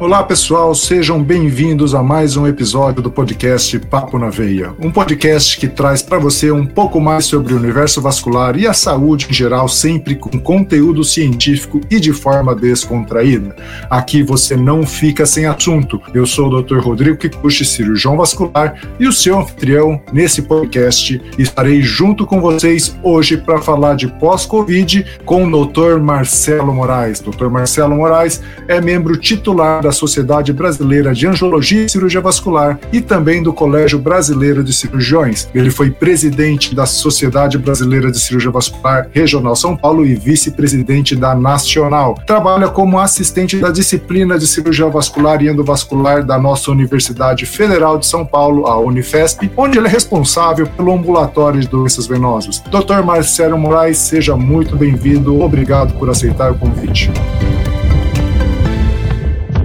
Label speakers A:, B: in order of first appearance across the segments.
A: Olá, pessoal, sejam bem-vindos a mais um episódio do podcast Papo na Veia. Um podcast que traz para você um pouco mais sobre o universo vascular e a saúde em geral, sempre com conteúdo científico e de forma descontraída. Aqui você não fica sem assunto. Eu sou o Dr. Rodrigo Kikuchi, cirurgião vascular, e o seu anfitrião nesse podcast. Estarei junto com vocês hoje para falar de pós-Covid com o Dr. Marcelo Moraes. Dr. Marcelo Moraes é membro titular da da Sociedade Brasileira de Angiologia e Cirurgia Vascular e também do Colégio Brasileiro de Cirurgiões. Ele foi presidente da Sociedade Brasileira de Cirurgia Vascular Regional São Paulo e vice-presidente da Nacional. Trabalha como assistente da disciplina de cirurgia vascular e endovascular da nossa Universidade Federal de São Paulo, a Unifesp, onde ele é responsável pelo ambulatório de doenças venosas. Dr. Marcelo Moraes, seja muito bem-vindo. Obrigado por aceitar o convite.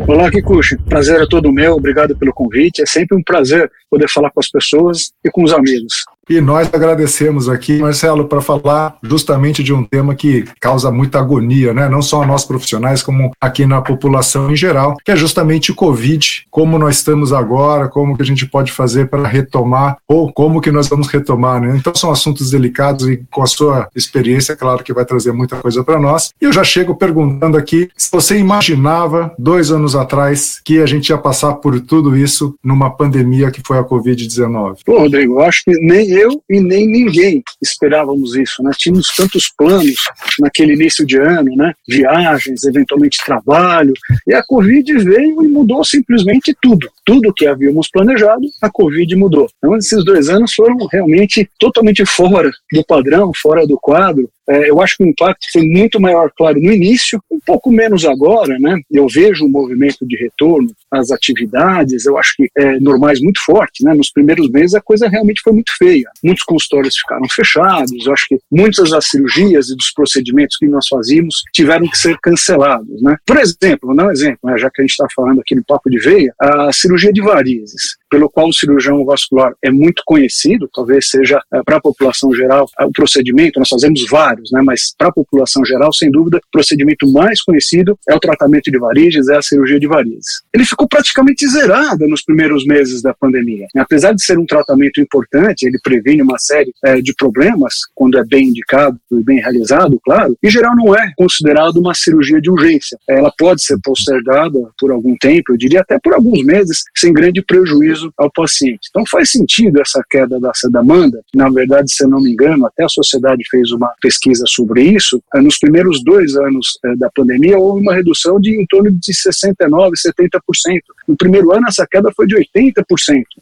B: Olá, Kikuchi. Prazer é todo meu. Obrigado pelo convite. É sempre um prazer poder falar com as pessoas e com os amigos.
A: E nós agradecemos aqui, Marcelo, para falar justamente de um tema que causa muita agonia, né? Não só a nós profissionais, como aqui na população em geral, que é justamente o Covid, como nós estamos agora, como que a gente pode fazer para retomar, ou como que nós vamos retomar, né? Então são assuntos delicados e com a sua experiência, claro que vai trazer muita coisa para nós. E eu já chego perguntando aqui se você imaginava, dois anos atrás, que a gente ia passar por tudo isso numa pandemia que foi a Covid-19.
B: Pô, Rodrigo, acho que nem eu e nem ninguém esperávamos isso, né? Tínhamos tantos planos naquele início de ano, né? Viagens, eventualmente trabalho, e a Covid veio e mudou simplesmente tudo. Tudo que havíamos planejado, a Covid mudou. Então, esses dois anos foram realmente totalmente fora do padrão, fora do quadro, é, eu acho que o impacto foi muito maior, claro, no início, um pouco menos agora, né? Eu vejo um movimento de retorno às atividades, eu acho que é, normais muito forte, né? Nos primeiros meses a coisa realmente foi muito feia. Muitos consultórios ficaram fechados, eu acho que muitas das cirurgias e dos procedimentos que nós fazíamos tiveram que ser cancelados, né? Por exemplo, vou dar um exemplo, né? já que a gente está falando aqui no Papo de Veia, a cirurgia de varizes, pelo qual o cirurgião vascular é muito conhecido, talvez seja é, para a população geral o procedimento, nós fazemos vários vários, né, mas para a população geral, sem dúvida, o procedimento mais conhecido é o tratamento de varizes, é a cirurgia de varizes. Ele ficou praticamente zerado nos primeiros meses da pandemia. Apesar de ser um tratamento importante, ele previne uma série é, de problemas, quando é bem indicado e bem realizado, claro, em geral não é considerado uma cirurgia de urgência. Ela pode ser postergada por algum tempo, eu diria até por alguns meses, sem grande prejuízo ao paciente. Então faz sentido essa queda dessa demanda. Na verdade, se eu não me engano, até a sociedade fez uma pesquisa pesquisa sobre isso, eh, nos primeiros dois anos eh, da pandemia houve uma redução de em torno de 69%, 70%. No primeiro ano essa queda foi de 80%.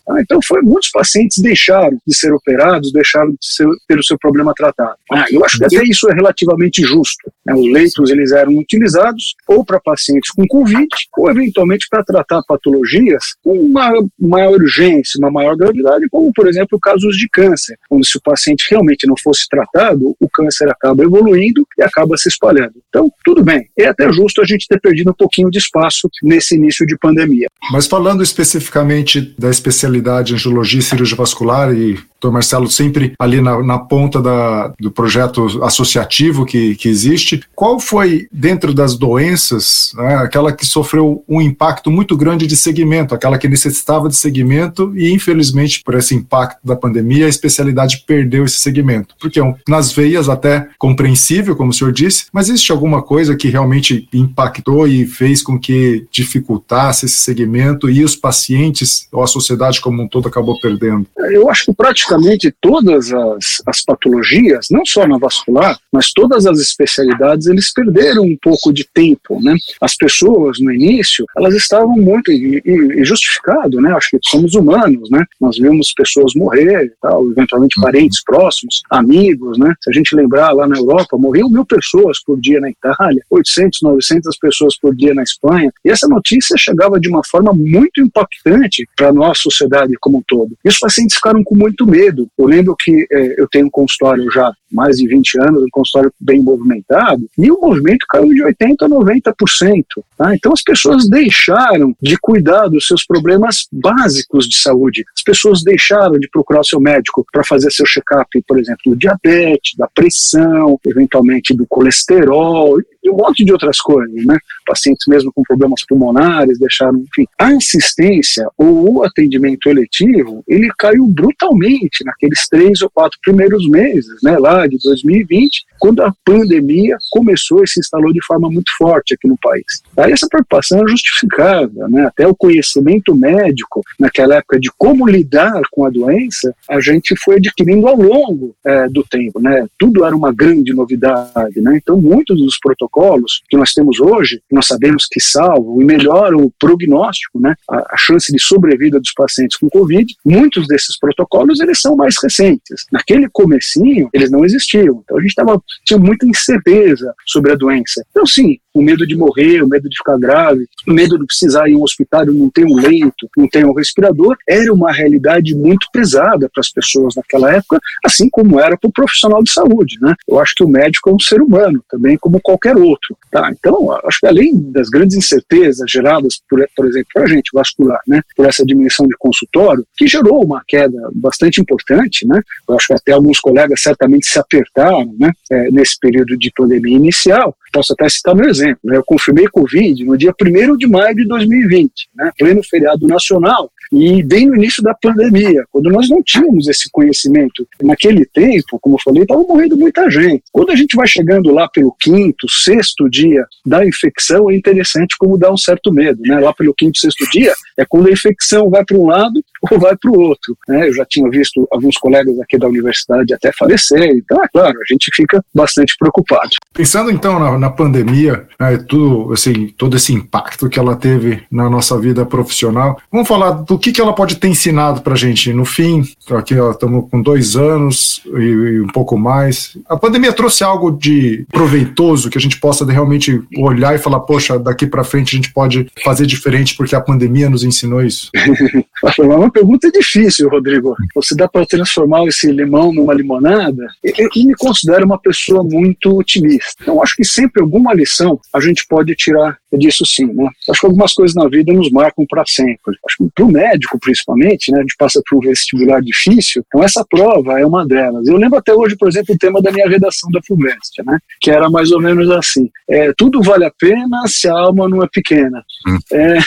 B: Ah, então foi, muitos pacientes deixaram de ser operados, deixaram de ser, ter o seu problema tratado. Ah, eu acho que até isso é relativamente justo. Né? Os leitos eles eram utilizados ou para pacientes com Covid ou eventualmente para tratar patologias com uma maior urgência, uma maior gravidade, como por exemplo casos de câncer, onde se o paciente realmente não fosse tratado, o câncer acaba evoluindo e acaba se espalhando. Então, tudo bem. É até justo a gente ter perdido um pouquinho de espaço nesse início de pandemia.
A: Mas falando especificamente da especialidade angiologia e cirurgia vascular e Dr. Marcelo sempre ali na, na ponta da, do projeto associativo que, que existe. Qual foi, dentro das doenças, né, aquela que sofreu um impacto muito grande de segmento, aquela que necessitava de segmento e, infelizmente, por esse impacto da pandemia, a especialidade perdeu esse segmento? Porque nas veias, até compreensível, como o senhor disse, mas existe alguma coisa que realmente impactou e fez com que dificultasse esse segmento e os pacientes ou a sociedade como um todo acabou perdendo?
B: Eu acho que praticamente todas as, as patologias, não só na vascular, mas todas as especialidades, eles perderam um pouco de tempo, né? As pessoas, no início, elas estavam muito, e, e justificado, né? Acho que somos humanos, né? Nós vemos pessoas morrer, tal, eventualmente uhum. parentes próximos, amigos, né? Se a gente lembrar, lá na Europa, morriam mil pessoas por dia na Itália, 800, 900 pessoas por dia na Espanha, e essa notícia chegava de uma forma muito impactante para a nossa sociedade como um todo. E os pacientes ficaram com muito medo. Eu lembro que é, eu tenho um consultório já mais de 20 anos, um consultório bem movimentado, e o movimento caiu de 80% a 90%. Tá? Então as pessoas deixaram de cuidar dos seus problemas básicos de saúde. As pessoas deixaram de procurar o seu médico para fazer seu check-up, por exemplo, do diabetes, da pressão, eventualmente do colesterol, e um monte de outras coisas, né? Pacientes mesmo com problemas pulmonares deixaram, enfim. A assistência ou o atendimento eletivo, ele caiu brutalmente naqueles três ou quatro primeiros meses, né, lá de 2020, quando a pandemia começou e se instalou de forma muito forte aqui no país. Aí essa preocupação é justificada, né? Até o conhecimento médico naquela época de como lidar com a doença, a gente foi adquirindo ao longo é, do tempo, né? Tudo era uma grande novidade, né? Então muitos dos protocolos que nós temos hoje, nós sabemos que salvam e melhoram o prognóstico, né? A, a chance de sobrevida dos pacientes com Covid, muitos desses protocolos eles são mais recentes. Naquele comecinho eles não existiam, então a gente tava tinha muita incerteza sobre a doença. Então sim, o medo de morrer, o medo de ficar grave, o medo de precisar ir a um hospital e não ter um leito, não ter um respirador, era uma realidade muito pesada para as pessoas naquela época, assim como era para o profissional de saúde, né? Eu acho que o médico é um ser humano, também como qualquer outro, tá? Então, acho que além das grandes incertezas geradas, por, por exemplo, para a gente vascular, né? Por essa dimensão de consultório, que gerou uma queda bastante importante, né? Eu acho que até alguns colegas certamente se apertaram, né? É, nesse período de pandemia inicial. Posso até citar meu exemplo né, eu confirmei Covid no dia 1 de maio de 2020, né, pleno feriado nacional, e bem no início da pandemia, quando nós não tínhamos esse conhecimento. Naquele tempo, como eu falei, estava morrendo muita gente. Quando a gente vai chegando lá pelo quinto, sexto dia da infecção, é interessante como dá um certo medo. Né? Lá pelo quinto, sexto dia, é quando a infecção vai para um lado ou vai para o outro. Né? Eu já tinha visto alguns colegas aqui da universidade até falecer, então é claro, a gente fica bastante preocupado.
A: Pensando então na, na pandemia, né, tudo, assim, todo esse impacto que ela teve na nossa vida profissional, vamos falar do que, que ela pode ter ensinado para a gente? No fim, aqui estamos com dois anos e, e, um pouco mais. A pandemia trouxe algo de proveitoso que a gente possa realmente olhar e falar, poxa, daqui para frente a gente pode fazer diferente porque a pandemia nos ensinou isso?
B: Uma pergunta é difícil, Rodrigo. Você dá para transformar esse limão numa limonada? Eu, eu me considero uma pessoa muito otimista. Então, acho que sempre alguma lição a gente pode tirar disso sim, né? Acho que algumas coisas na vida nos marcam para sempre. Acho que para o médico, principalmente, né? A gente passa por um vestibular difícil, então essa prova é uma delas. Eu lembro até hoje, por exemplo, o tema da minha redação da FUVEST, né? Que era mais ou menos assim: é, tudo vale a pena se a alma não é pequena. Hum. É,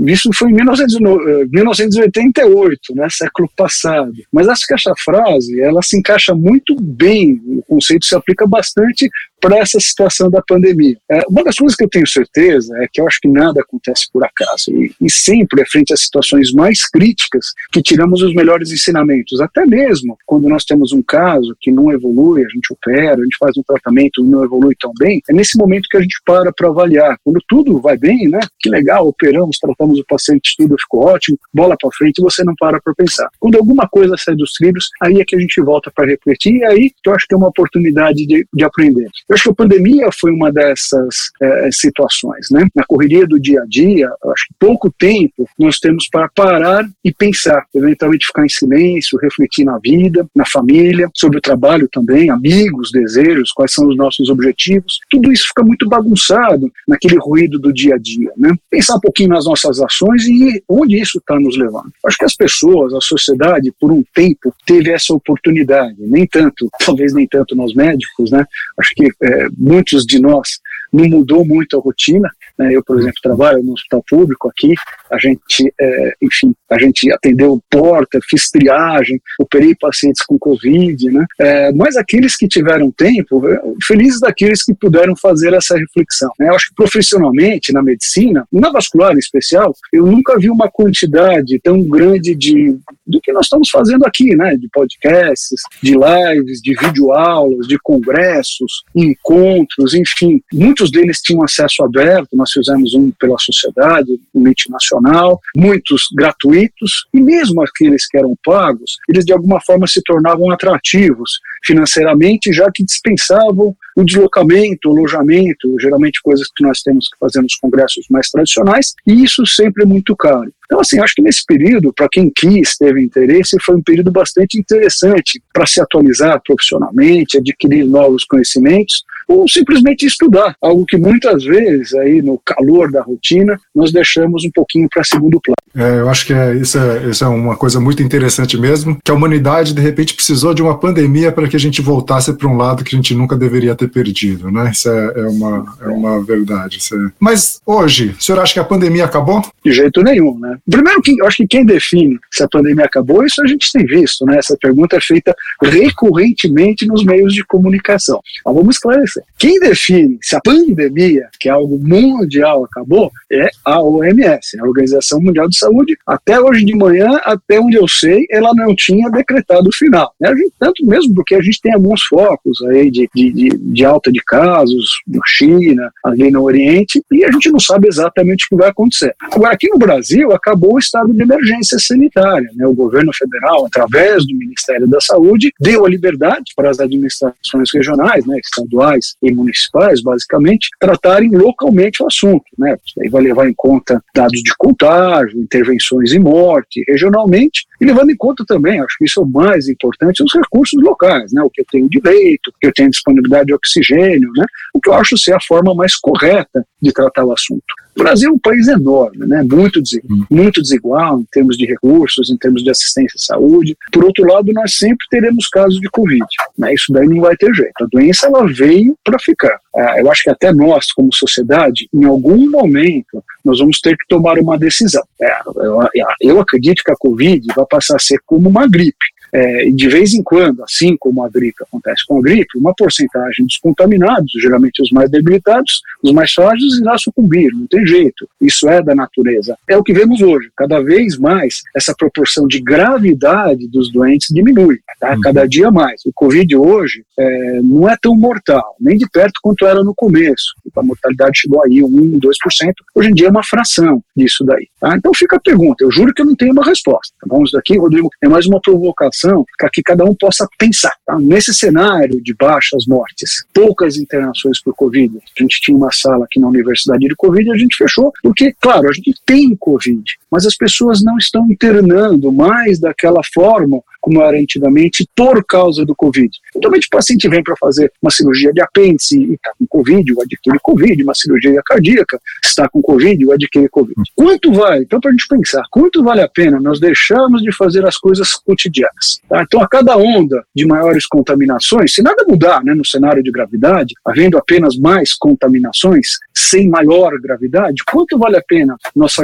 B: isso foi em 1980 78, né, século passado. Mas acho que essa frase, ela se encaixa muito bem, o conceito se aplica bastante para essa situação da pandemia. É, uma das coisas que eu tenho certeza é que eu acho que nada acontece por acaso e, e sempre é frente às situações mais críticas que tiramos os melhores ensinamentos. Até mesmo quando nós temos um caso que não evolui, a gente opera, a gente faz um tratamento e não evolui tão bem, é nesse momento que a gente para para avaliar. Quando tudo vai bem, né? Que legal, operamos, tratamos o paciente, tudo ficou ótimo, bola para frente, você não para para pensar. Quando alguma coisa sai dos trilhos, aí é que a gente volta para refletir e aí eu acho que é uma oportunidade de, de aprender. Eu acho que a pandemia foi uma dessas é, situações, né? Na correria do dia a dia, acho que pouco tempo nós temos para parar e pensar, eventualmente ficar em silêncio, refletir na vida, na família, sobre o trabalho também, amigos, desejos, quais são os nossos objetivos. Tudo isso fica muito bagunçado naquele ruído do dia a dia, né? Pensar um pouquinho nas nossas ações e onde isso está nos levando. Acho que as pessoas, a sociedade, por um tempo, teve essa oportunidade. Nem tanto, talvez nem tanto nós médicos, né? Acho que é, muitos de nós não mudou muito a rotina. Né? Eu, por exemplo, trabalho no hospital público aqui, a gente, é, enfim, a gente atendeu porta, fiz triagem, operei pacientes com Covid, né? É, mas aqueles que tiveram tempo, felizes daqueles que puderam fazer essa reflexão. Né? Eu acho que profissionalmente, na medicina, na vascular em especial, eu nunca vi uma quantidade tão grande de do que nós estamos fazendo aqui, né? De podcasts, de lives, de videoaulas, de congressos, encontros, enfim. Muitos deles tinham acesso aberto, nós fizemos um pela sociedade, um mente nacional, muitos gratuitos, e mesmo aqueles que eram pagos, eles de alguma forma se tornavam atrativos financeiramente, já que dispensavam o deslocamento, o alojamento, geralmente coisas que nós temos que fazer nos congressos mais tradicionais, e isso sempre é muito caro. Então, assim, acho que nesse período, para quem quis, teve interesse, foi um período bastante interessante para se atualizar profissionalmente, adquirir novos conhecimentos ou simplesmente estudar, algo que muitas vezes aí no calor da rotina nós deixamos um pouquinho para segundo plano.
A: É, eu acho que é, isso, é, isso é uma coisa muito interessante mesmo, que a humanidade de repente precisou de uma pandemia para que a gente voltasse para um lado que a gente nunca deveria ter perdido, né? Isso é, é uma, é uma verdade. É... Mas hoje, o senhor acha que a pandemia acabou?
B: De jeito nenhum, né? Primeiro, eu acho que quem define se a pandemia acabou, isso a gente tem visto, né? Essa pergunta é feita recorrentemente nos meios de comunicação. Mas vamos esclarecer. Quem define se a pandemia, que é algo mundial, acabou, é a OMS, a Organização Mundial de Saúde. Até hoje de manhã, até onde eu sei, ela não tinha decretado o final. Né? Gente, tanto mesmo porque a gente tem alguns focos aí de, de, de, de alta de casos na China, ali no Oriente, e a gente não sabe exatamente o que vai acontecer. Agora, aqui no Brasil, acabou o estado de emergência sanitária. Né? O governo federal, através do Ministério da Saúde, deu a liberdade para as administrações regionais, né, estaduais, e municipais, basicamente, tratarem localmente o assunto. Né? Isso aí vai levar em conta dados de contágio, intervenções e morte, regionalmente, e levando em conta também, acho que isso é o mais importante, os recursos locais, né? o que eu tenho de leito, o que eu tenho disponibilidade de oxigênio, né? o que eu acho ser a forma mais correta de tratar o assunto. O Brasil é um país enorme, né? muito, desigual, muito desigual em termos de recursos, em termos de assistência à saúde. Por outro lado, nós sempre teremos casos de Covid. Né? Isso daí não vai ter jeito. A doença ela veio para ficar. É, eu acho que até nós, como sociedade, em algum momento, nós vamos ter que tomar uma decisão. É, eu, eu acredito que a Covid vai passar a ser como uma gripe é, de vez em quando, assim como a gripe acontece com a gripe, uma porcentagem dos contaminados, geralmente os mais debilitados, os mais frágeis, irá sucumbir, não tem jeito. Isso é da natureza. É o que vemos hoje. Cada vez mais essa proporção de gravidade dos doentes diminui, tá? Uhum. cada dia mais. O Covid hoje é, não é tão mortal, nem de perto quanto era no começo. A mortalidade chegou aí 1, 2%. Hoje em dia é uma fração disso daí. Tá? Então fica a pergunta. Eu juro que eu não tenho uma resposta. Vamos daqui, Rodrigo, é mais uma provocação para que cada um possa pensar. Tá? Nesse cenário de baixas mortes, poucas internações por Covid, a gente tinha uma sala aqui na Universidade de Covid e a gente fechou, porque, claro, a gente tem Covid, mas as pessoas não estão internando mais daquela forma como era antigamente, por causa do Covid. Normalmente o paciente vem para fazer uma cirurgia de apêndice e está com Covid, ou adquire Covid, uma cirurgia cardíaca, está com Covid, ou adquire Covid. Quanto vale? Então, para a gente pensar, quanto vale a pena nós deixarmos de fazer as coisas cotidianas? Tá? Então, a cada onda de maiores contaminações, se nada mudar né, no cenário de gravidade, havendo apenas mais contaminações, sem maior gravidade, quanto vale a pena nós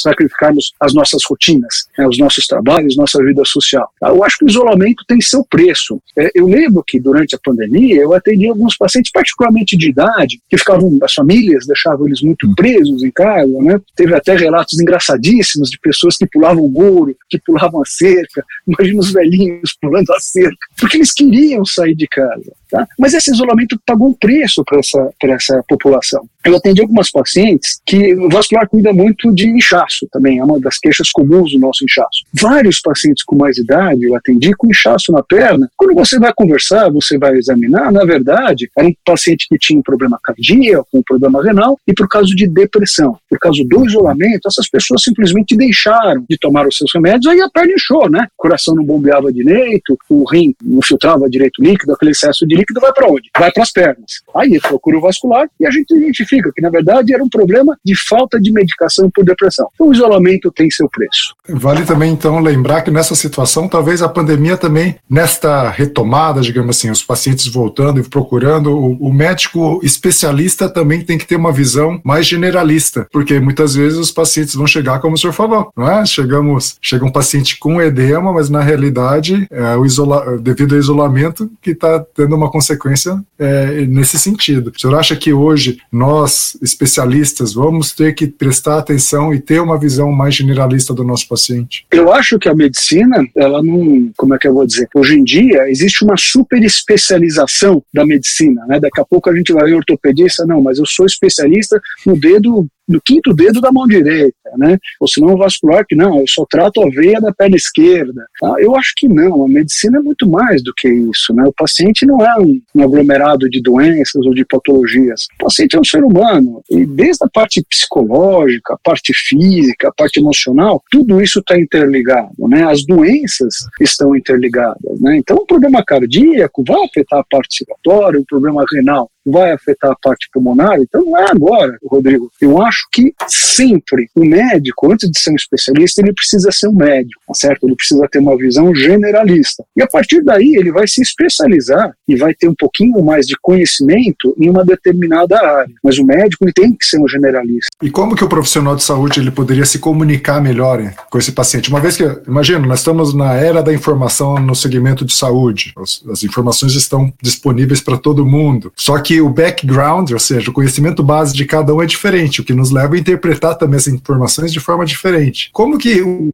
B: sacrificarmos as nossas rotinas, né, os nossos trabalhos, nossa vida social? Tá? Eu acho que o isolamento tem seu preço. É, eu lembro que durante a pandemia eu atendi alguns pacientes, particularmente de idade, que ficavam, as famílias deixavam eles muito hum. presos em casa, né? Teve até relatos engraçadíssimos de pessoas que pulavam o muro, que pulavam a cerca. Imagina os velhinhos pulando a cerca, porque eles queriam sair de casa. Tá? Mas esse isolamento pagou um preço para essa, essa população. Eu atendi algumas pacientes que o vascular cuida muito de inchaço também, é uma das queixas comuns do nosso inchaço. Vários pacientes com mais idade eu atendi com inchaço na perna. Quando você vai conversar, você vai examinar, na verdade, era um paciente que tinha um problema cardíaco, um problema renal e por causa de depressão. Por causa do isolamento, essas pessoas simplesmente deixaram de tomar os seus remédios, aí a perna inchou, né? O coração não bombeava direito, o rim não filtrava direito líquido, aquele excesso de líquido vai para onde? Vai para as pernas. Aí procura o vascular e a gente identifica que, na verdade, era um problema de falta de medicação por depressão. Então, o isolamento tem seu preço.
A: Vale também, então, lembrar que nessa situação, talvez a pandemia também, nesta retomada, digamos assim, os pacientes voltando e procurando, o, o médico especialista também tem que ter uma visão mais generalista, porque muitas vezes os pacientes vão chegar, como o senhor falou, não é? Chegamos, chega um paciente com edema, mas na realidade, é o isola, devido ao isolamento, que está tendo uma consequência é, nesse sentido. O senhor acha que hoje nós, especialistas, vamos ter que prestar atenção e ter uma visão mais generalista do nosso paciente?
B: Eu acho que a medicina, ela não num, como é que eu vou dizer? Hoje em dia existe uma super especialização da medicina, né? Daqui a pouco a gente vai ver ortopedista, não, mas eu sou especialista no dedo no quinto dedo da mão direita, né? Ou se não vascular, que não, eu só trato a veia da perna esquerda. Tá? Eu acho que não, a medicina é muito mais do que isso, né? O paciente não é um, um aglomerado de doenças ou de patologias. O paciente é um ser humano e desde a parte psicológica, a parte física, a parte emocional, tudo isso está interligado, né? As doenças estão interligadas, né? Então, um problema cardíaco vai afetar a parte circulatória, um problema renal vai afetar a parte pulmonar, então não é agora, Rodrigo. Eu acho que sempre o médico, antes de ser um especialista, ele precisa ser um médico, tá certo? Ele precisa ter uma visão generalista. E a partir daí ele vai se especializar e vai ter um pouquinho mais de conhecimento em uma determinada área. Mas o médico ele tem que ser um generalista.
A: E como que o profissional de saúde ele poderia se comunicar melhor hein, com esse paciente? Uma vez que, imagina, nós estamos na era da informação no segmento de saúde. As, as informações estão disponíveis para todo mundo. Só que que o background, ou seja, o conhecimento base de cada um é diferente, o que nos leva a interpretar também as informações de forma diferente. Como que o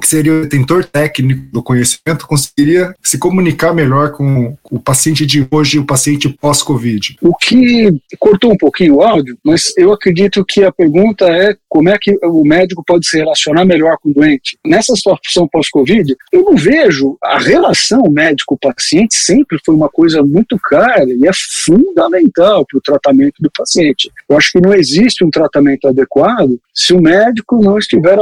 A: que seria o detentor técnico do conhecimento, conseguiria se comunicar melhor com o paciente de hoje e o paciente pós-Covid?
B: O que cortou um pouquinho o áudio, mas eu acredito que a pergunta é como é que o médico pode se relacionar melhor com o doente. Nessa situação pós-Covid, eu não vejo a relação médico-paciente sempre foi uma coisa muito cara e é fundamental para o tratamento do paciente. Eu acho que não existe um tratamento adequado se o médico não estiver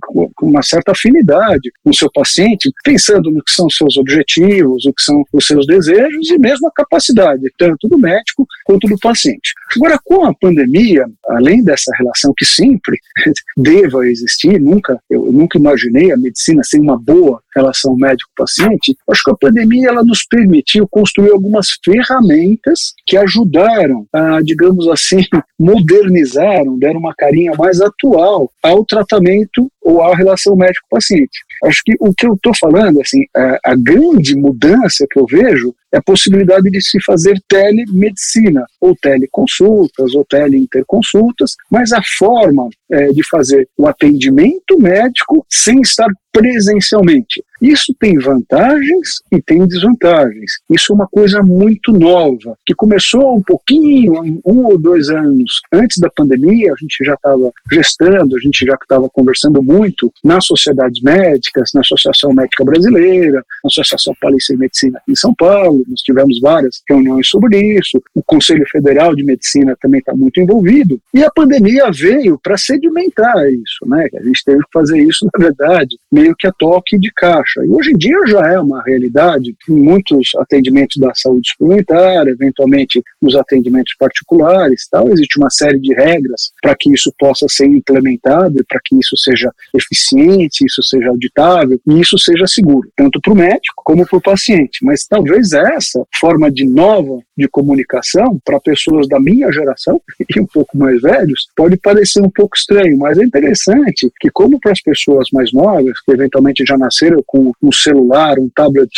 B: com uma certa afinidade com o seu paciente, pensando no que são seus objetivos, o que são os seus desejos e mesmo a capacidade, tanto do médico quanto do paciente. Agora, com a pandemia, além dessa relação que sempre deva existir, nunca, eu nunca imaginei a medicina sem uma boa relação médico-paciente, acho que a pandemia ela nos permitiu construir algumas ferramentas que ajudaram, a, digamos assim, modernizaram, deram uma carinha mais atual ao tratamento ou à relação médico-paciente. Acho que o que eu estou falando, assim, a, a, grande mudança que eu vejo é a possibilidade de se fazer telemedicina, ou teleconsultas, ou teleinterconsultas, mas a forma é, de fazer o atendimento médico sem estar presencialmente. Isso tem vantagens e tem desvantagens. Isso é uma coisa muito nova, que começou um pouquinho, um ou dois anos antes da pandemia, a gente já estava gestando, a gente já estava conversando muito nas sociedades médicas, na Associação Médica Brasileira, na Associação Paulista de Medicina aqui em São Paulo, nós tivemos várias reuniões sobre isso, o Conselho Federal de Medicina também está muito envolvido, e a pandemia veio para sedimentar isso, né? A gente teve que fazer isso, na verdade, meio que a toque de caixa. E hoje em dia já é uma realidade em muitos atendimentos da saúde suplementar, eventualmente nos atendimentos particulares, tal, existe uma série de regras para que isso possa ser implementado, para que isso seja eficiente, isso seja auditável e isso seja seguro, tanto para o médico como para o paciente. Mas talvez essa forma de nova de comunicação para pessoas da minha geração e um pouco mais velhos pode parecer um pouco estranho, mas é interessante que como para as pessoas mais novas que eventualmente já nasceram com um celular, um tablet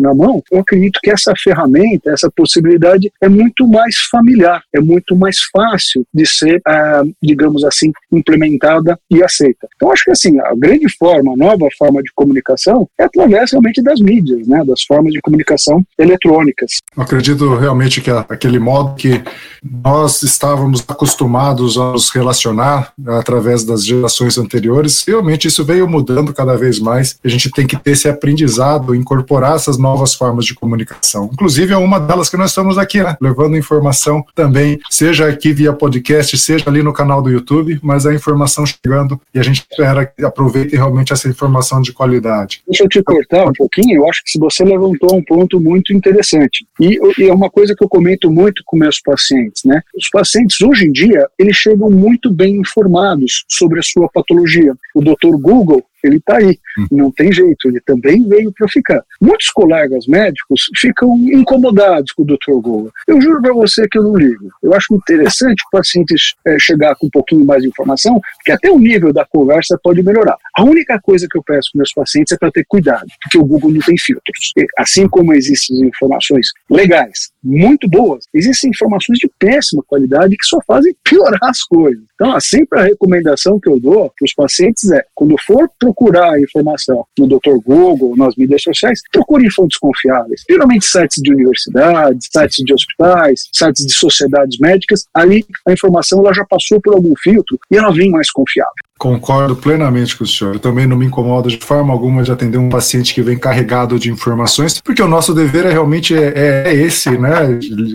B: na mão, eu acredito que essa ferramenta, essa possibilidade é muito mais familiar, é muito mais fácil de ser, ah, digamos assim, implementada e aceita. Então, acho que assim, a grande forma, a nova forma de comunicação é através realmente das mídias, né, das formas de comunicação eletrônicas.
A: Eu acredito realmente que aquele modo que nós estávamos acostumados a nos relacionar através das gerações anteriores, realmente isso veio mudando cada vez mais. A gente tem que ter esse aprendizado, incorporar essas novas formas de comunicação. Inclusive, é uma delas que nós estamos aqui, né? levando informação também, seja aqui via podcast, seja ali no canal do YouTube, mas a informação chegando e a gente espera que aproveite realmente essa informação de qualidade.
B: Deixa eu te cortar um pouquinho, eu acho que você levantou um ponto muito interessante. E, e é uma coisa que eu comento muito com meus pacientes, né? Os pacientes hoje em dia, eles chegam muito bem informados sobre a sua patologia. O doutor Google, ele está aí, hum. não tem jeito, ele também veio para ficar. Muitos colegas médicos ficam incomodados com o Dr. Goa. Eu juro para você que eu não ligo. Eu acho interessante o paciente é, chegar com um pouquinho mais de informação, porque até o nível da conversa pode melhorar. A única coisa que eu peço para meus pacientes é para ter cuidado, porque o Google não tem filtros. Assim como existem informações legais, muito boas, existem informações de péssima qualidade que só fazem piorar as coisas. Então, sempre a recomendação que eu dou para os pacientes é, quando for procurar a informação no Dr. Google, nas mídias sociais, procure fontes confiáveis. Geralmente sites de universidades, sites de hospitais, sites de sociedades médicas, aí a informação ela já passou por algum filtro e ela vem mais confiável.
A: Concordo plenamente com o senhor. Eu também não me incomodo de forma alguma de atender um paciente que vem carregado de informações, porque o nosso dever é realmente é, é esse, né?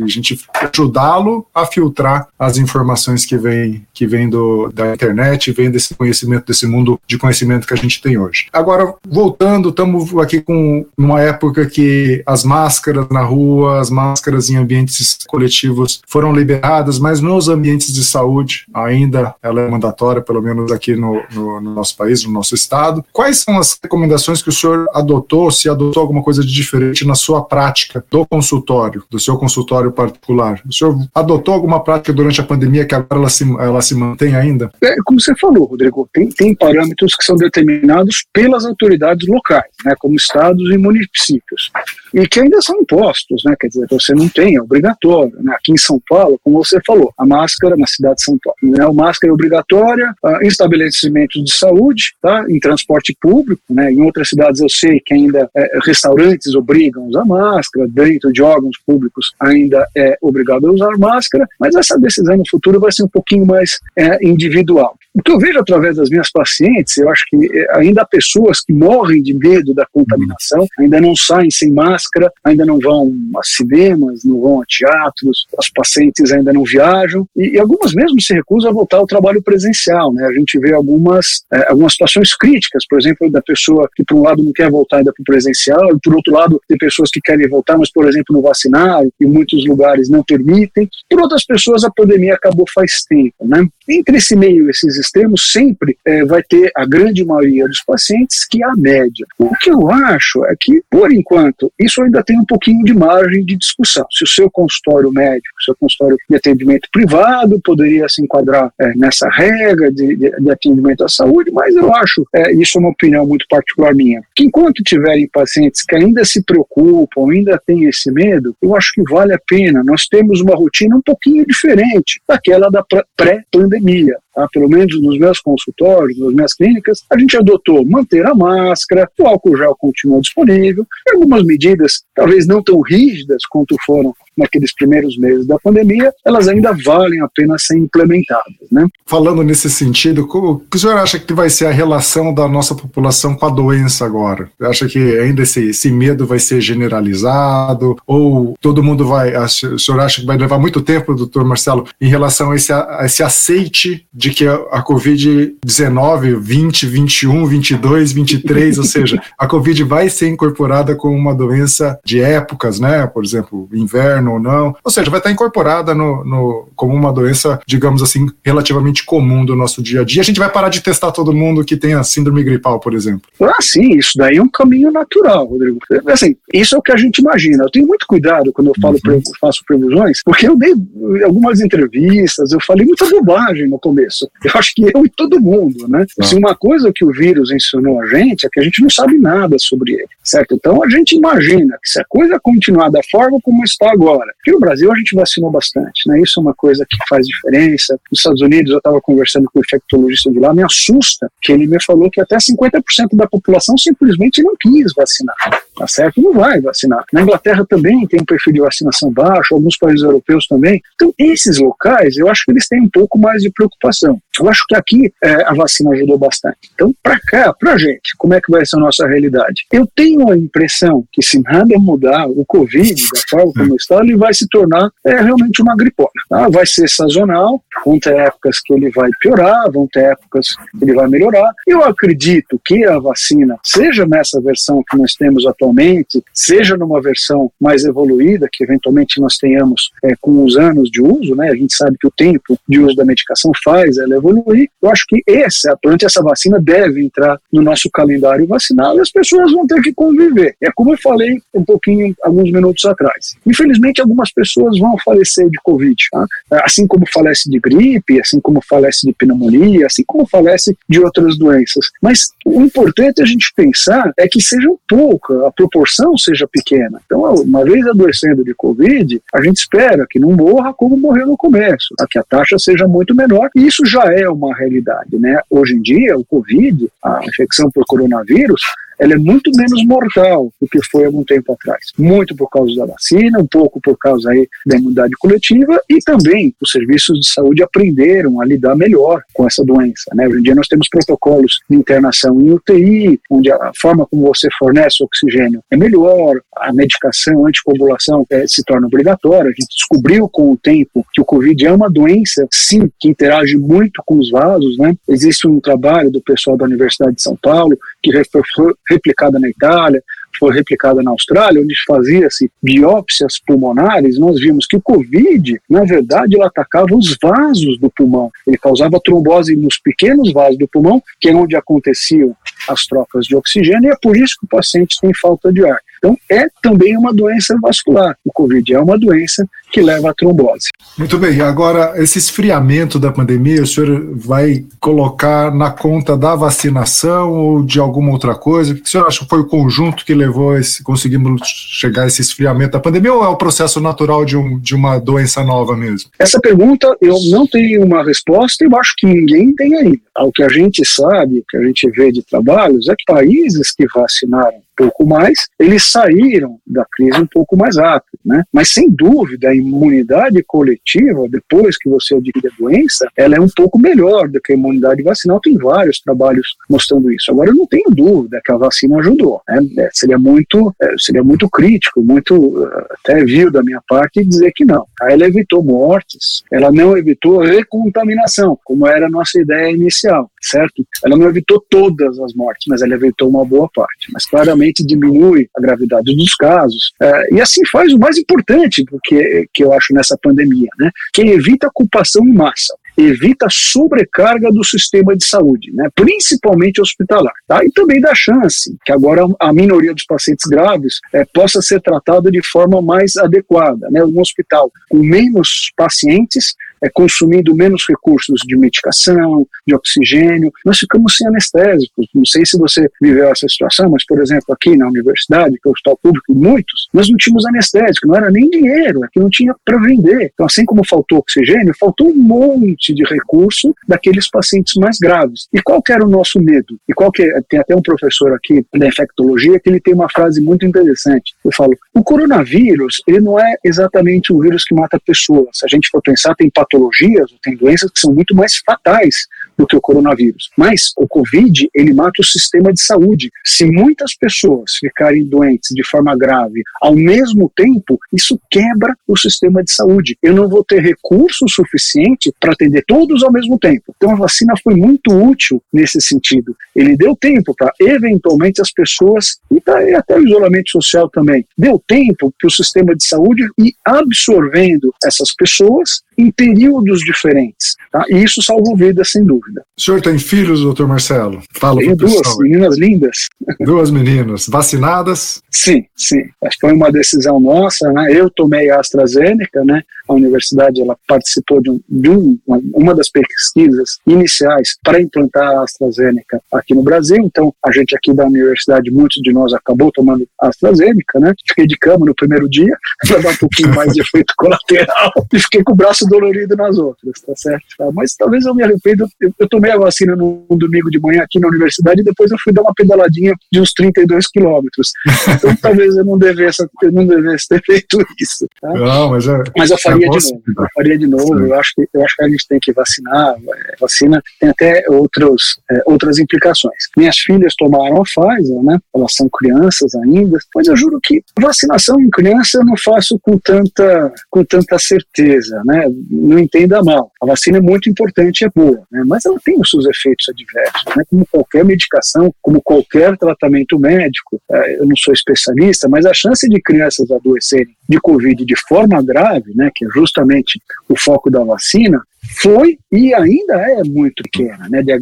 A: A gente ajudá-lo a filtrar as informações que vêm que vem do, da internet, vem desse conhecimento, desse mundo de conhecimento que a gente tem hoje. Agora, voltando, estamos aqui com uma época que as máscaras na rua, as máscaras em ambientes coletivos foram liberadas, mas nos ambientes de saúde ainda ela é mandatória, pelo menos no, no, no, nosso país, no nosso estado. Quais são as recomendações que o senhor adotou, se adotou alguma coisa de diferente na sua prática do consultório, do seu consultório particular? O senhor adotou alguma prática durante a pandemia que agora ela se, ela se mantém ainda?
B: É, como você falou, Rodrigo, tem, tem parâmetros que são determinados pelas autoridades locais, né, como estados e municípios, e que ainda são impostos, né, quer dizer, você não tem, é obrigatório. Né, aqui em São Paulo, como você falou, a máscara na cidade de São Paulo, né, a máscara é obrigatória, uh, estabelecimentos de saúde, tá? em transporte público, né? em outras cidades eu sei que ainda é, restaurantes obrigam a usar máscara, dentro de órgãos públicos ainda é obrigado a usar máscara, mas essa decisão no futuro vai ser um pouquinho mais é, individual. O que eu vejo através das minhas pacientes, eu acho que é, ainda há pessoas que morrem de medo da contaminação, ainda não saem sem máscara, ainda não vão a cinemas, não vão a teatros, as pacientes ainda não viajam, e, e algumas mesmo se recusam a voltar ao trabalho presencial. Né? A gente vê algumas, é, algumas situações críticas, por exemplo, da pessoa que, por um lado, não quer voltar ainda para o presencial, e, por outro lado, tem pessoas que querem voltar, mas, por exemplo, não vacinaram, e muitos lugares não permitem. Por outras pessoas, a pandemia acabou faz tempo. Né? Entre esse meio, esses extremos, sempre é, vai ter a grande maioria dos pacientes que é a média. O que eu acho é que, por enquanto, isso ainda tem um pouquinho de margem de discussão. Se o seu consultório médico, seu consultório de atendimento privado poderia se enquadrar é, nessa regra de, de, de, atendimento à saúde, mas eu acho, é, isso é uma opinião muito particular minha, que enquanto tiverem pacientes que ainda se preocupam, ainda têm esse medo, eu acho que vale a pena. Nós temos uma rotina um pouquinho diferente daquela da pré-pandemia pandemia. Tá? Pelo menos nos meus consultórios, nas minhas clínicas, a gente adotou manter a máscara, o álcool gel continua disponível, algumas medidas, talvez não tão rígidas quanto foram naqueles primeiros meses da pandemia, elas ainda valem a pena ser implementadas. Né?
A: Falando nesse sentido, o que o senhor acha que vai ser a relação da nossa população com a doença agora? Acha que ainda esse, esse medo vai ser generalizado? Ou todo mundo vai. O senhor acha que vai levar muito tempo, doutor Marcelo, em relação a esse, a esse aceite de que a, a Covid-19, 20, 21, 22, 23, ou seja, a Covid vai ser incorporada como uma doença de épocas, né? Por exemplo, inverno ou não. Ou seja, vai estar incorporada no, no, como uma doença, digamos assim, relativamente comum do nosso dia a dia. A gente vai parar de testar todo mundo que tem a síndrome gripal, por exemplo.
B: Ah, sim, isso daí é um caminho natural, Rodrigo. Assim, isso é o que a gente imagina. Eu tenho muito cuidado quando eu falo, uhum. faço previsões, porque eu dei algumas entrevistas, eu falei muita bobagem no começo. Eu acho que eu e todo mundo, né? Ah. Se uma coisa que o vírus ensinou a gente é que a gente não sabe nada sobre ele, certo? Então a gente imagina que se a coisa continuar da forma como está agora, agora. Aqui no Brasil a gente vacinou bastante, né? Isso é uma coisa que faz diferença. Nos Estados Unidos eu estava conversando com o infectologista de lá, me assusta que ele me falou que até 50% da população simplesmente não quis vacinar. Tá certo? Não vai vacinar. Na Inglaterra também tem um perfil de vacinação baixo, alguns países europeus também. Então, esses locais, eu acho que eles têm um pouco mais de preocupação. Eu acho que aqui é, a vacina ajudou bastante. Então, para cá, para gente, como é que vai ser a nossa realidade? Eu tenho a impressão que se nada mudar, o Covid, da forma como está, ele vai se tornar é, realmente uma gripona. Tá? Vai ser sazonal, vão ter épocas que ele vai piorar, vão ter épocas que ele vai melhorar. Eu acredito que a vacina, seja nessa versão que nós temos atualmente, seja numa versão mais evoluída, que eventualmente nós tenhamos é, com os anos de uso, né? a gente sabe que o tempo de uso da medicação faz ela evoluir. Eu acho que essa, durante essa vacina deve entrar no nosso calendário vacinal e as pessoas vão ter que conviver. É como eu falei um pouquinho, alguns minutos atrás. Infelizmente, algumas pessoas vão falecer de Covid, tá? assim como falece de gripe, assim como falece de pneumonia, assim como falece de outras doenças. Mas o importante a gente pensar é que seja pouca, a proporção seja pequena. Então, uma vez adoecendo de Covid, a gente espera que não morra como morreu no começo, que a taxa seja muito menor, e isso já é uma realidade. Né? Hoje em dia, o Covid, a infecção por coronavírus, ela é muito menos mortal do que foi algum tempo atrás. Muito por causa da vacina, um pouco por causa aí da imunidade coletiva e também os serviços de saúde aprenderam a lidar melhor com essa doença. Né? Hoje em dia nós temos protocolos de internação em UTI, onde a forma como você fornece oxigênio é melhor, a medicação, a anticoagulação é, se torna obrigatória. A gente descobriu com o tempo que o Covid é uma doença, sim, que interage muito com os vasos. Né? Existe um trabalho do pessoal da Universidade de São Paulo que replicada na Itália, foi replicada na Austrália, onde fazia-se biópsias pulmonares, nós vimos que o Covid, na verdade, ele atacava os vasos do pulmão. Ele causava trombose nos pequenos vasos do pulmão, que é onde aconteciam as trocas de oxigênio, e é por isso que o paciente tem falta de ar. Então, é também uma doença vascular. O Covid é uma doença que leva à trombose.
A: Muito bem, agora esse esfriamento da pandemia, o senhor vai colocar na conta da vacinação ou de alguma outra coisa? O que o senhor acha que foi o conjunto que levou esse, conseguimos chegar a esse esfriamento da pandemia ou é o processo natural de, um, de uma doença nova mesmo?
B: Essa pergunta eu não tenho uma resposta e eu acho que ninguém tem ainda. O que a gente sabe, o que a gente vê de trabalhos, é que países que vacinaram pouco mais, eles saíram da crise um pouco mais rápido, né? Mas sem dúvida, a imunidade coletiva, depois que você adquire a doença, ela é um pouco melhor do que a imunidade vacinal. Tem vários trabalhos mostrando isso. Agora, eu não tenho dúvida que a vacina ajudou. Né? É, seria muito, é, seria muito crítico, muito até vil da minha parte dizer que não. Ela evitou mortes, ela não evitou recontaminação, como era a nossa ideia inicial, certo? Ela não evitou todas as mortes, mas ela evitou uma boa parte. Mas claramente diminui a gravidade dos casos. É, e assim faz o mais importante porque, que eu acho nessa pandemia, né? que evita a ocupação em massa evita a sobrecarga do sistema de saúde, né, principalmente hospitalar. Tá? E também dá chance que agora a minoria dos pacientes graves é, possa ser tratada de forma mais adequada. Né? Um hospital com menos pacientes é, consumindo menos recursos de medicação, de oxigênio, nós ficamos sem anestésicos. Não sei se você viveu essa situação, mas, por exemplo, aqui na universidade, que é o hospital público, muitos, nós não tínhamos anestésico, não era nem dinheiro, que não tinha para vender. Então, assim como faltou oxigênio, faltou um monte de recurso daqueles pacientes mais graves. E qual que era o nosso medo? E qual que é? tem até um professor aqui da infectologia que ele tem uma frase muito interessante. Eu falo, o coronavírus, ele não é exatamente um vírus que mata pessoas. Se a gente for pensar, tem patologias, tem doenças que são muito mais fatais do que o coronavírus. Mas o Covid, ele mata o sistema de saúde. Se muitas pessoas ficarem doentes de forma grave ao mesmo tempo, isso quebra o sistema de saúde. Eu não vou ter recurso suficiente para atender todos ao mesmo tempo. Então a vacina foi muito útil nesse sentido. Ele deu tempo para, eventualmente, as pessoas, e, tá, até o isolamento social também, deu tempo para o sistema de saúde ir absorvendo essas pessoas em períodos diferentes. Tá? E isso salvou vidas, sem dúvida.
A: O senhor tem filhos, doutor Marcelo?
B: Fala Tenho duas pessoal. meninas lindas.
A: Duas meninas. Vacinadas?
B: Sim, sim. Foi uma decisão nossa. Né? Eu tomei a AstraZeneca, né? a universidade ela participou de, um, de um, uma das pesquisas iniciais para implantar a AstraZeneca aqui no Brasil. Então, a gente aqui da universidade, muitos de nós acabou tomando a AstraZeneca. Né? Fiquei de cama no primeiro dia para dar um pouquinho mais de efeito colateral e fiquei com o braço dolorido nas outras, tá certo? Tá? Mas talvez eu me arrependa. Eu, eu tomei a vacina no domingo de manhã aqui na universidade e depois eu fui dar uma pedaladinha de uns 32 quilômetros. Então talvez eu não devesse, eu não devesse ter feito isso. Tá?
A: Não, mas, é,
B: mas eu faria é de novo. Eu faria de novo. Eu acho, que, eu acho que a gente tem que vacinar. É, vacina tem até outros, é, outras implicações. Minhas filhas tomaram a Pfizer, né? Elas são crianças ainda. Mas eu juro que vacinação em criança eu não faço com tanta, com tanta certeza, né? Não entenda mal. A vacina é muito importante e é boa, né? Mas ela tem os seus efeitos adversos, né? Como qualquer medicação, como qualquer tratamento médico. É, eu não sou especialista, mas a chance de crianças adoecerem de Covid de forma grave, né? Que é justamente o foco da vacina, foi e ainda é muito pequena, né, de,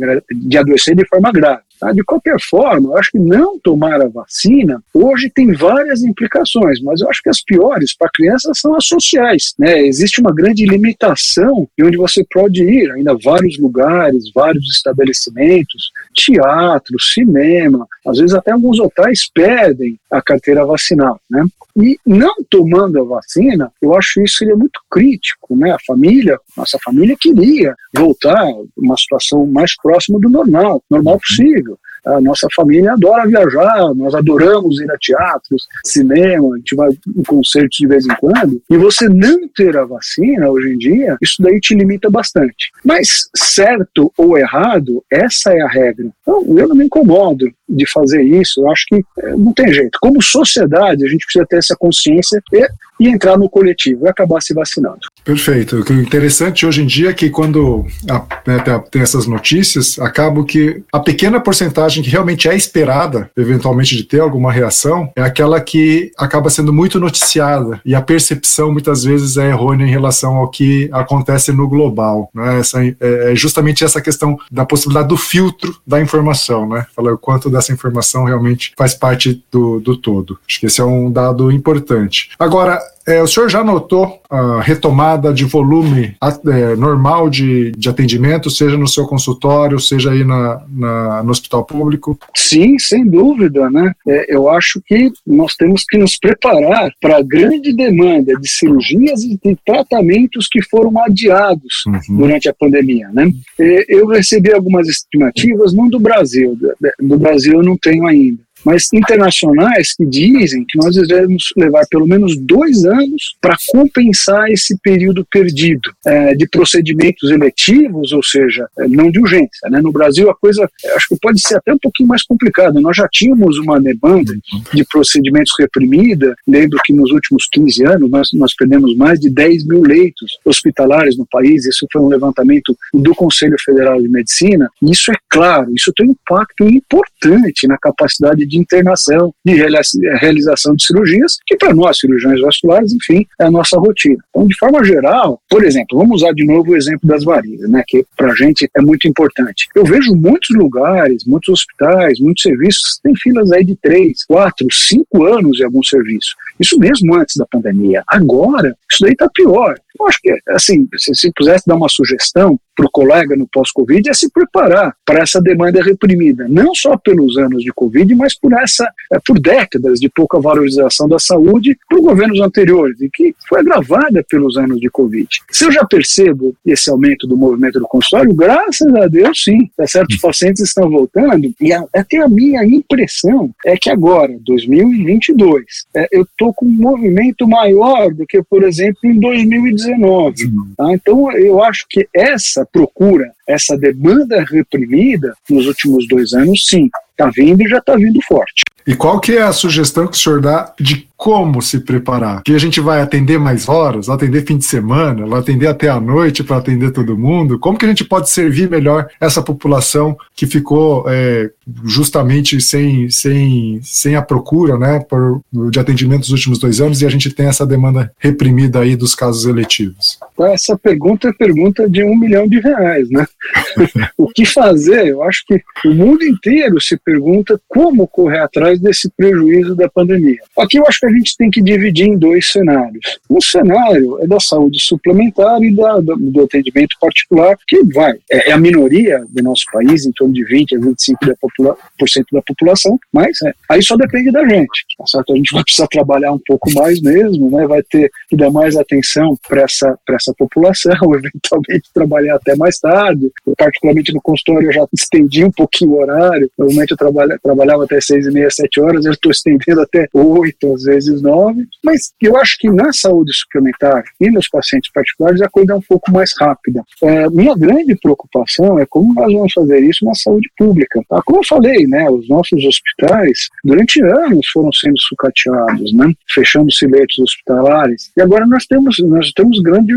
B: de adoecer de forma grave. Tá? De qualquer forma, eu acho que não tomar a vacina hoje tem várias implicações, mas eu acho que as piores para crianças são as sociais. Né? Existe uma grande limitação de onde você pode ir, ainda vários lugares, vários estabelecimentos, teatro, cinema, às vezes até alguns hotéis perdem a carteira vacinal. Né? E não tomando a vacina, eu acho isso seria muito crítico. Né? A família, nossa família queria voltar a uma situação mais próxima do normal, normal possível. A nossa família adora viajar, nós adoramos ir a teatros, cinema, a gente vai em concertos de vez em quando. E você não ter a vacina hoje em dia, isso daí te limita bastante. Mas certo ou errado, essa é a regra. Então, eu não me incomodo de fazer isso, eu acho que é, não tem jeito. Como sociedade, a gente precisa ter essa consciência e, e entrar no coletivo e acabar se vacinando.
A: Perfeito. O interessante hoje em dia é que quando a, né, tem essas notícias, acaba que a pequena porcentagem que realmente é esperada, eventualmente, de ter alguma reação, é aquela que acaba sendo muito noticiada e a percepção muitas vezes é errônea em relação ao que acontece no global. Né? Essa, é, é justamente essa questão da possibilidade do filtro da informação, né? Falar o quanto dessa informação realmente faz parte do, do todo. Acho que esse é um dado importante. Agora, é, o senhor já notou a retomada de volume é, normal de, de atendimento, seja no seu consultório, seja aí na, na no hospital público?
B: Sim, sem dúvida, né? É, eu acho que nós temos que nos preparar para a grande demanda de cirurgias e de tratamentos que foram adiados uhum. durante a pandemia, né? É, eu recebi algumas estimativas, não do Brasil, do Brasil eu não tenho ainda, mas internacionais que dizem que nós devemos levar pelo menos dois anos para compensar esse período perdido é, de procedimentos eletivos, ou seja, é, não de urgência. Né? No Brasil a coisa acho que pode ser até um pouquinho mais complicada. Nós já tínhamos uma demanda de procedimentos reprimida. Lembro que nos últimos 15 anos nós, nós perdemos mais de 10 mil leitos hospitalares no país. Isso foi um levantamento do Conselho Federal de Medicina. Isso é claro, isso tem um impacto importante na capacidade de de internação, de realização de cirurgias, que para nós, cirurgiões vasculares, enfim, é a nossa rotina. Então, de forma geral, por exemplo, vamos usar de novo o exemplo das varizes, né, que para a gente é muito importante. Eu vejo muitos lugares, muitos hospitais, muitos serviços, tem filas aí de três, quatro, cinco anos em algum serviço. Isso mesmo antes da pandemia. Agora, isso daí está pior. Eu acho que, assim, se, se pudesse dar uma sugestão para o colega no pós-Covid, é se preparar para essa demanda reprimida, não só pelos anos de Covid, mas por essa, é, por décadas de pouca valorização da saúde por governos anteriores, e que foi agravada pelos anos de Covid. Se eu já percebo esse aumento do movimento do consultório, graças a Deus, sim, tá certos pacientes estão voltando, e até a minha impressão é que agora, 2022, é, eu estou com um movimento maior do que, por exemplo, em 2019 Tá? Então, eu acho que essa procura, essa demanda reprimida nos últimos dois anos, sim, está vindo e já está vindo forte.
A: E qual que é a sugestão que o senhor dá de como se preparar? Que a gente vai atender mais horas, atender fim de semana, atender até a noite para atender todo mundo? Como que a gente pode servir melhor essa população que ficou é, justamente sem, sem, sem a procura né, por, de atendimento nos últimos dois anos e a gente tem essa demanda reprimida aí dos casos eletivos?
B: Essa pergunta é pergunta de um milhão de reais, né? o que fazer? Eu acho que o mundo inteiro se pergunta como correr atrás desse prejuízo da pandemia. Aqui eu acho que a gente tem que dividir em dois cenários. Um cenário é da saúde suplementar e da, do, do atendimento particular, que vai, é, é, a minoria do nosso país, em torno de 20 a 25 da da população, mas é, aí só depende da gente. Tá certo? A gente vai precisar trabalhar um pouco mais mesmo, né? vai ter que dar mais atenção para essa, essa população, eventualmente trabalhar até mais tarde. Eu, particularmente no consultório, eu já estendi um pouquinho o horário, normalmente eu trabalha, trabalhava até seis e meia, sete horas, eu estou estendendo até oito, às vezes nove, mas eu acho que na saúde suplementar e nos pacientes particulares a coisa é um pouco mais rápida. É, minha grande preocupação é como nós vamos fazer isso na saúde pública. Tá? Como eu falei, né, os nossos hospitais, durante anos, foram sendo sucateados, né, fechando-se leitos hospitalares, e agora nós temos, nós temos grande,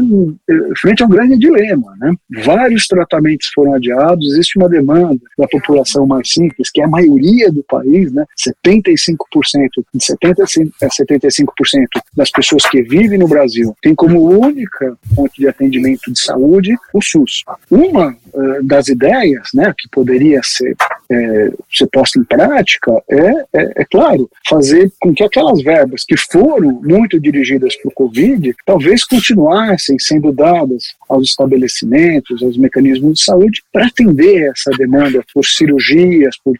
B: frente a um grande dilema, né, vários tratamentos foram adiados, existe uma demanda da população mais simples, que é a maioria do país, né, 75%, de 75, 75% das pessoas que vivem no Brasil tem como única fonte de atendimento de saúde o SUS. Uma uh, das ideias, né, que poderia ser, é, ser posta em prática é, é, é, claro, fazer com que aquelas verbas que foram muito dirigidas para o Covid talvez continuassem sendo dadas aos estabelecimentos, aos mecanismos de saúde, para atender essa demanda por cirurgias, por,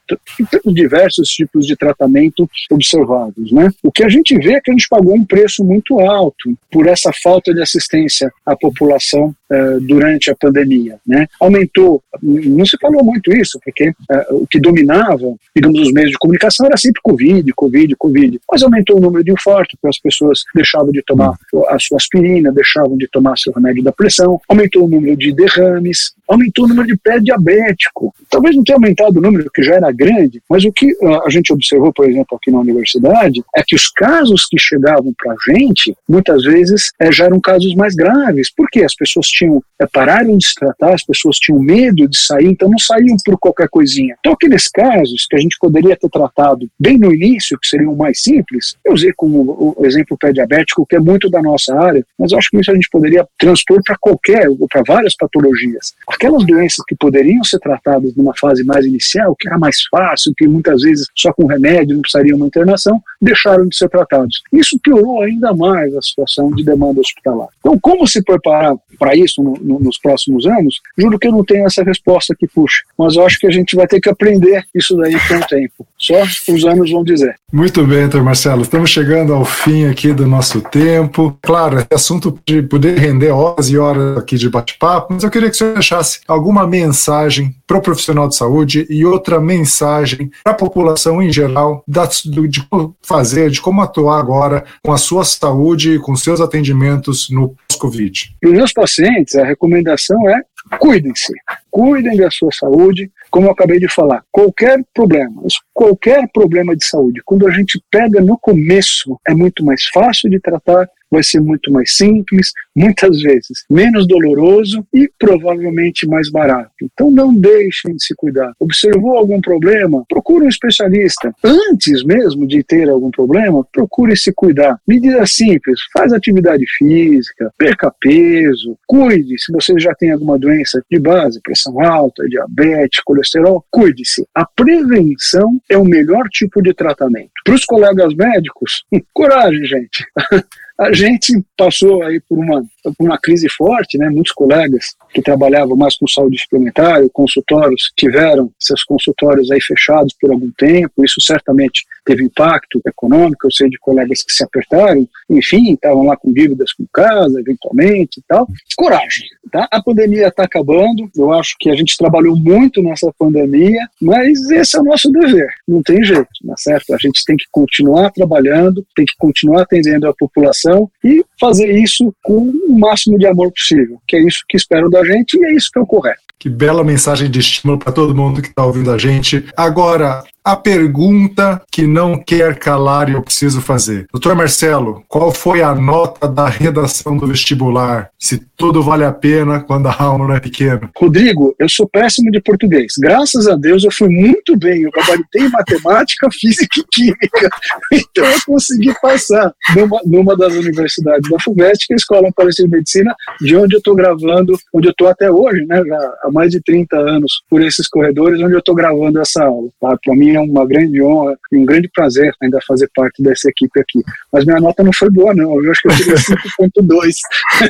B: diversos tipos de tratamento observados. Né? O que a gente vê é que a gente pagou um preço muito alto por essa falta de assistência à população uh, durante a pandemia. Né? Aumentou, não se falou muito isso, porque uh, o que dominava, digamos, os meios de comunicação era sempre Covid, Covid, Covid, mas aumentou o número de infartos, porque as pessoas deixavam de tomar a sua aspirina, deixavam de tomar seu remédio da pressão, aumentou o número de derrames, aumentou o número de pé diabético. Talvez não tenha aumentado o número, que já era grande, mas o que uh, a gente observou, por exemplo, aqui na universidade, é que os casos que chegavam para a gente, muitas vezes, é, já eram casos mais graves. porque As pessoas tinham, é, pararam de se tratar, as pessoas tinham medo de sair, então não saíam por qualquer coisinha. Então, aqueles casos que a gente poderia ter tratado bem no início, que seriam mais simples, eu usei como o exemplo pé diabético, que é muito da nossa área, mas eu acho que isso a gente poderia transpor para qualquer, ou para várias patologias. Aquelas doenças que poderiam ser tratadas numa fase mais inicial, que era mais fácil, que muitas vezes só com remédio não precisaria uma internação, deixaram de ser tratados. Isso piorou ainda mais a situação de demanda hospitalar. Então, como se preparar para isso no, no, nos próximos anos? Juro que eu não tenho essa resposta que puxa, mas eu acho que a gente vai ter que aprender isso daí com o tempo. Só os anos vão dizer.
A: Muito bem, então, Marcelo. Estamos chegando ao fim aqui do nosso tempo. Claro, é assunto de poder render horas e horas aqui de bate-papo, mas eu queria que o senhor deixasse alguma mensagem para o profissional de saúde e outra mensagem para a população em geral da, de como fazer, de como atuar agora com a sua saúde e com seus atendimentos no pós-Covid.
B: Para os meus pacientes, a recomendação é cuidem-se, cuidem da sua saúde, como eu acabei de falar, qualquer problema, qualquer problema de saúde, quando a gente pega no começo, é muito mais fácil de tratar vai ser muito mais simples, muitas vezes menos doloroso e provavelmente mais barato. Então não deixem de se cuidar. Observou algum problema? Procure um especialista. Antes mesmo de ter algum problema, procure se cuidar. Medida simples, faz atividade física, perca peso, cuide se você já tem alguma doença de base, pressão alta, diabetes, colesterol, cuide-se. A prevenção é o melhor tipo de tratamento. Para os colegas médicos, coragem, gente. A gente passou aí por uma, por uma crise forte, né? Muitos colegas que trabalhavam mais com saúde suplementar, consultórios tiveram seus consultórios aí fechados por algum tempo. Isso certamente teve impacto econômico. Eu sei de colegas que se apertaram, enfim, estavam lá com dívidas com casa, eventualmente e tal. Coragem, tá? A pandemia está acabando. Eu acho que a gente trabalhou muito nessa pandemia, mas esse é o nosso dever. Não tem jeito, não é certo? A gente tem que continuar trabalhando, tem que continuar atendendo a população e fazer isso com máximo de amor possível, que é isso que espero da gente e é isso que é o correto.
A: Que bela mensagem de estímulo para todo mundo que está ouvindo a gente. Agora, a pergunta que não quer calar e eu preciso fazer. Doutor Marcelo, qual foi a nota da redação do vestibular? Se tudo vale a pena quando a alma não é pequena.
B: Rodrigo, eu sou péssimo de português. Graças a Deus eu fui muito bem. Eu gabaritei em matemática, física e química. Então eu consegui passar numa, numa das universidades da FUVEST, que é a Escola Paulista de Medicina, de onde eu estou gravando, onde eu estou até hoje, né, já há mais de 30 anos por esses corredores, onde eu estou gravando essa aula. Tá? Para mim é uma grande honra e um grande prazer ainda fazer parte dessa equipe aqui. Mas minha nota não foi boa, não. Eu acho que eu tirei 5.2.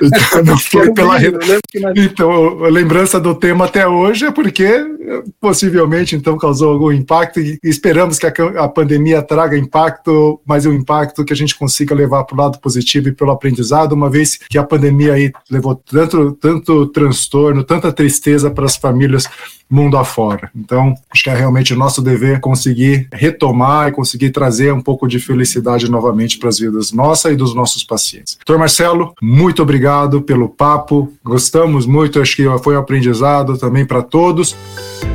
A: Então, não foi pela re... Então, a lembrança do tema até hoje é porque possivelmente então causou algum impacto e esperamos que a, a pandemia traga impacto, mas um impacto que a gente consiga levar para o lado positivo e pelo aprendizado, uma vez que a pandemia aí levou tanto, tanto transtorno, tanta tristeza para as famílias mundo afora. Então, acho que é realmente nosso dever conseguir retomar e conseguir trazer um pouco de felicidade novamente para as vidas nossa e dos nossos pacientes. Doutor Marcelo, muito obrigado pelo papo. Gostamos muito, acho que foi um aprendizado também para todos.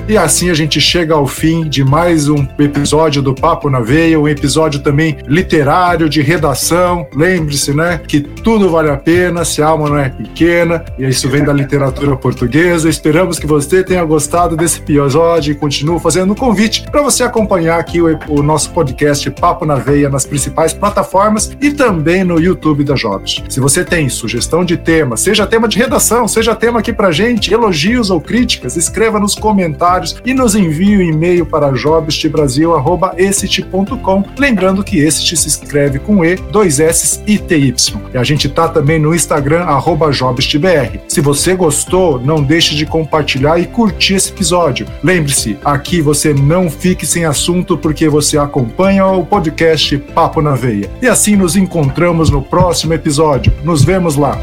A: E assim a gente chega ao fim de mais um episódio do Papo na Veia, um episódio também literário, de redação. Lembre-se, né, que tudo vale a pena se a alma não é pequena, e isso vem da literatura portuguesa. Esperamos que você tenha gostado desse episódio e continue fazendo um convite para você acompanhar aqui o, o, nosso podcast Papo na Veia nas principais plataformas e também no YouTube da Jobs. Se você tem sugestão de tema, seja tema de redação, seja tema aqui para gente, elogios ou críticas, escreva nos comentários e nos envie um e-mail para jobstbrasil.com. Lembrando que este se escreve com E, dois S e TY. E a gente tá também no Instagram, jobstbr. Se você gostou, não deixe de compartilhar e curtir esse episódio. Lembre-se, aqui você não fique sem assunto porque você acompanha o podcast Papo na Veia. E assim nos encontramos no próximo episódio. Nos vemos lá.